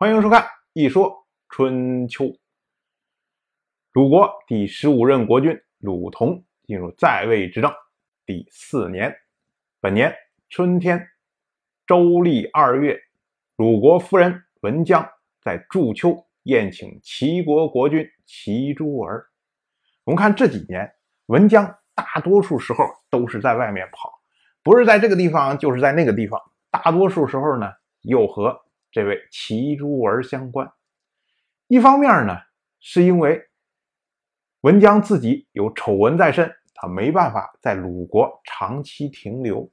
欢迎收看《一说春秋》。鲁国第十五任国君鲁同进入在位执政第四年，本年春天，周历二月，鲁国夫人文姜在祝丘宴请齐国国君齐诸儿。我们看这几年，文姜大多数时候都是在外面跑，不是在这个地方，就是在那个地方。大多数时候呢，又和这位齐诸儿相关，一方面呢，是因为文姜自己有丑闻在身，他没办法在鲁国长期停留；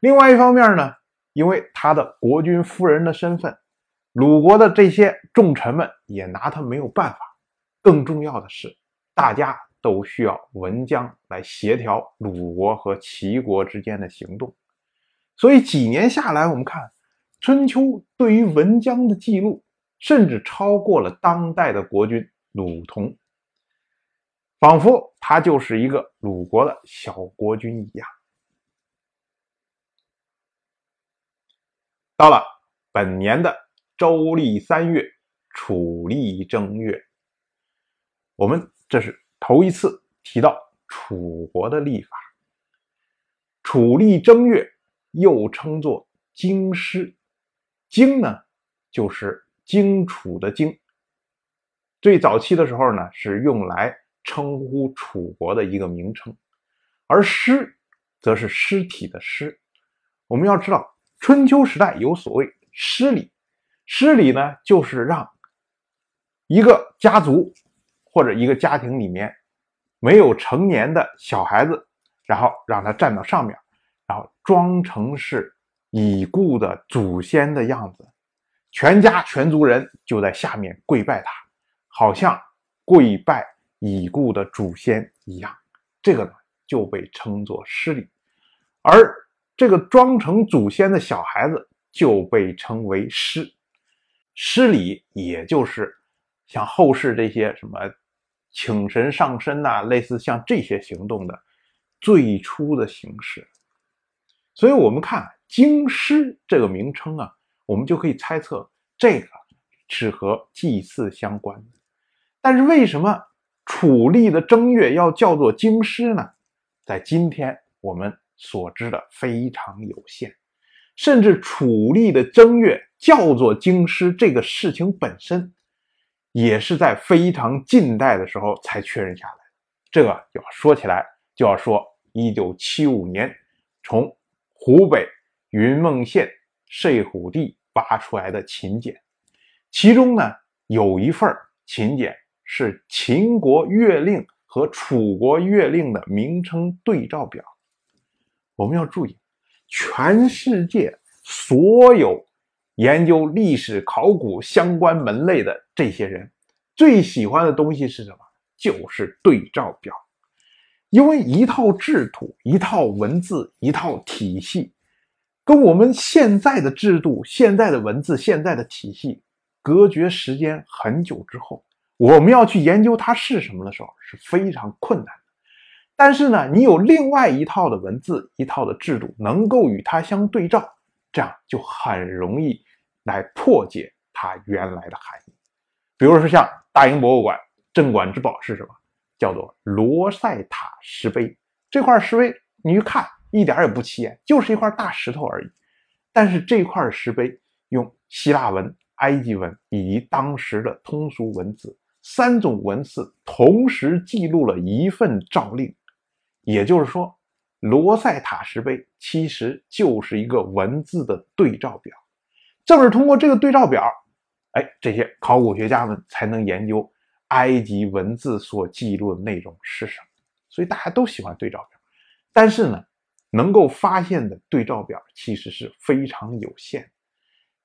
另外一方面呢，因为他的国君夫人的身份，鲁国的这些重臣们也拿他没有办法。更重要的是，大家都需要文姜来协调鲁国和齐国之间的行动，所以几年下来，我们看。春秋对于文姜的记录，甚至超过了当代的国君鲁同，仿佛他就是一个鲁国的小国君一样。到了本年的周历三月，楚历正月，我们这是头一次提到楚国的历法。楚历正月又称作京师。荆呢，就是荆楚的荆。最早期的时候呢，是用来称呼楚国的一个名称，而尸则是尸体的尸。我们要知道，春秋时代有所谓尸礼，尸礼呢，就是让一个家族或者一个家庭里面没有成年的小孩子，然后让他站到上面，然后装成是。已故的祖先的样子，全家全族人就在下面跪拜他，好像跪拜已故的祖先一样。这个呢就被称作失礼，而这个装成祖先的小孩子就被称为失。失礼也就是像后世这些什么请神上身呐，类似像这些行动的最初的形式。所以，我们看。京师这个名称啊，我们就可以猜测这个是和祭祀相关的。但是为什么楚历的正月要叫做京师呢？在今天我们所知的非常有限，甚至楚历的正月叫做京师这个事情本身，也是在非常近代的时候才确认下来。这个要说起来，就要说一九七五年从湖北。云梦县睡虎地挖出来的秦简，其中呢有一份秦简是秦国月令和楚国月令的名称对照表。我们要注意，全世界所有研究历史考古相关门类的这些人，最喜欢的东西是什么？就是对照表，因为一套制图、一套文字、一套体系。跟我们现在的制度、现在的文字、现在的体系隔绝时间很久之后，我们要去研究它是什么的时候是非常困难的。但是呢，你有另外一套的文字、一套的制度能够与它相对照，这样就很容易来破解它原来的含义。比如说，像大英博物馆镇馆之宝是什么？叫做罗塞塔石碑。这块石碑，你一看。一点也不起眼，就是一块大石头而已。但是这块石碑用希腊文、埃及文以及当时的通俗文字三种文字同时记录了一份诏令，也就是说，罗塞塔石碑其实就是一个文字的对照表。正是通过这个对照表，哎，这些考古学家们才能研究埃及文字所记录的内容是什么。所以大家都喜欢对照表，但是呢？能够发现的对照表其实是非常有限，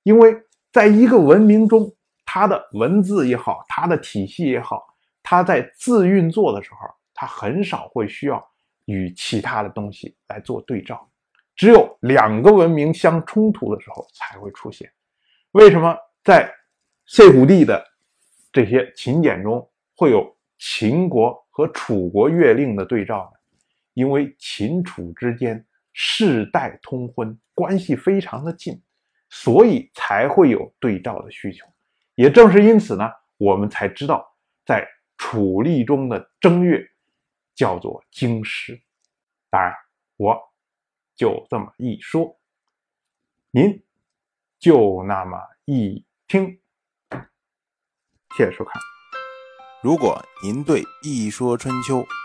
因为在一个文明中，它的文字也好，它的体系也好，它在自运作的时候，它很少会需要与其他的东西来做对照，只有两个文明相冲突的时候才会出现。为什么在睡虎地的这些秦简中会有秦国和楚国月令的对照呢？因为秦楚之间世代通婚，关系非常的近，所以才会有对照的需求。也正是因此呢，我们才知道，在楚历中的正月叫做京师。当然，我就这么一说，您就那么一听。谢谢收看。如果您对《一说春秋》